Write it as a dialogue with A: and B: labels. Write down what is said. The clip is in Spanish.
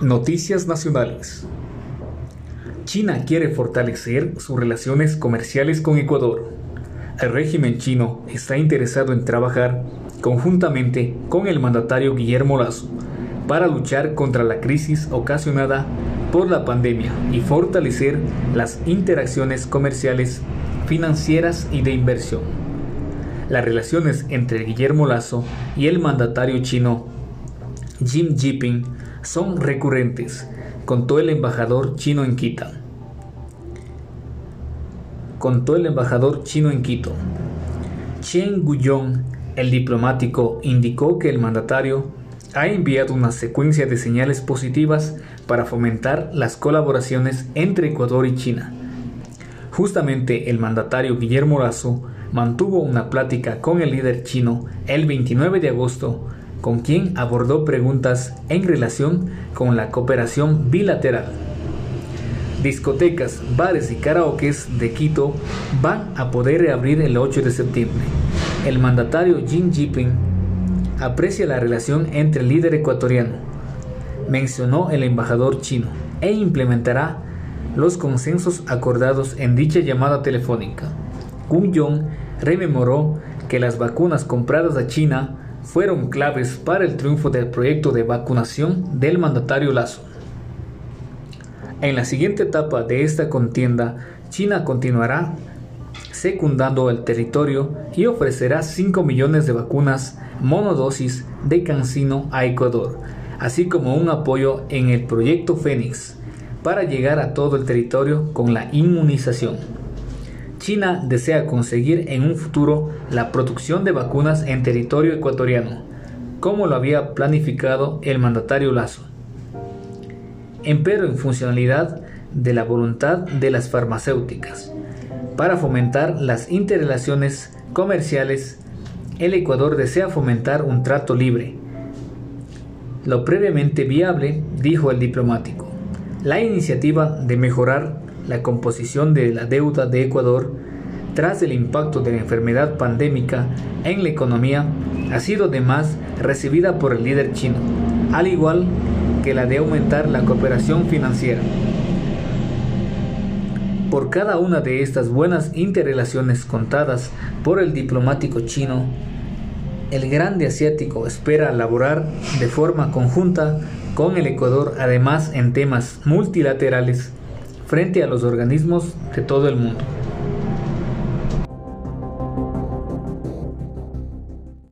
A: Noticias Nacionales. China quiere fortalecer sus relaciones comerciales con Ecuador. El régimen chino está interesado en trabajar conjuntamente con el mandatario Guillermo Lazo para luchar contra la crisis ocasionada por la pandemia y fortalecer las interacciones comerciales, financieras y de inversión. Las relaciones entre Guillermo Lazo y el mandatario chino Jim Jinping son recurrentes, contó el embajador chino en Quito. Contó el embajador chino en Quito. Chen Guyong, el diplomático, indicó que el mandatario ha enviado una secuencia de señales positivas para fomentar las colaboraciones entre Ecuador y China. Justamente el mandatario Guillermo Lazo mantuvo una plática con el líder chino el 29 de agosto con quien abordó preguntas en relación con la cooperación bilateral. Discotecas, bares y karaokes de Quito van a poder reabrir el 8 de septiembre. El mandatario Xi Jinping aprecia la relación entre el líder ecuatoriano, mencionó el embajador chino, e implementará los consensos acordados en dicha llamada telefónica. Gu Yong rememoró que las vacunas compradas a China fueron claves para el triunfo del proyecto de vacunación del mandatario Lazo. En la siguiente etapa de esta contienda, China continuará secundando el territorio y ofrecerá 5 millones de vacunas monodosis de Cancino a Ecuador, así como un apoyo en el proyecto Fénix para llegar a todo el territorio con la inmunización. China desea conseguir en un futuro la producción de vacunas en territorio ecuatoriano, como lo había planificado el mandatario Lazo. Empero en funcionalidad de la voluntad de las farmacéuticas. Para fomentar las interrelaciones comerciales, el Ecuador desea fomentar un trato libre. Lo previamente viable, dijo el diplomático. La iniciativa de mejorar la composición de la deuda de Ecuador tras el impacto de la enfermedad pandémica en la economía ha sido además recibida por el líder chino, al igual que la de aumentar la cooperación financiera. Por cada una de estas buenas interrelaciones contadas por el diplomático chino, el grande asiático espera laborar de forma conjunta con el Ecuador, además en temas multilaterales frente a los organismos de todo el mundo.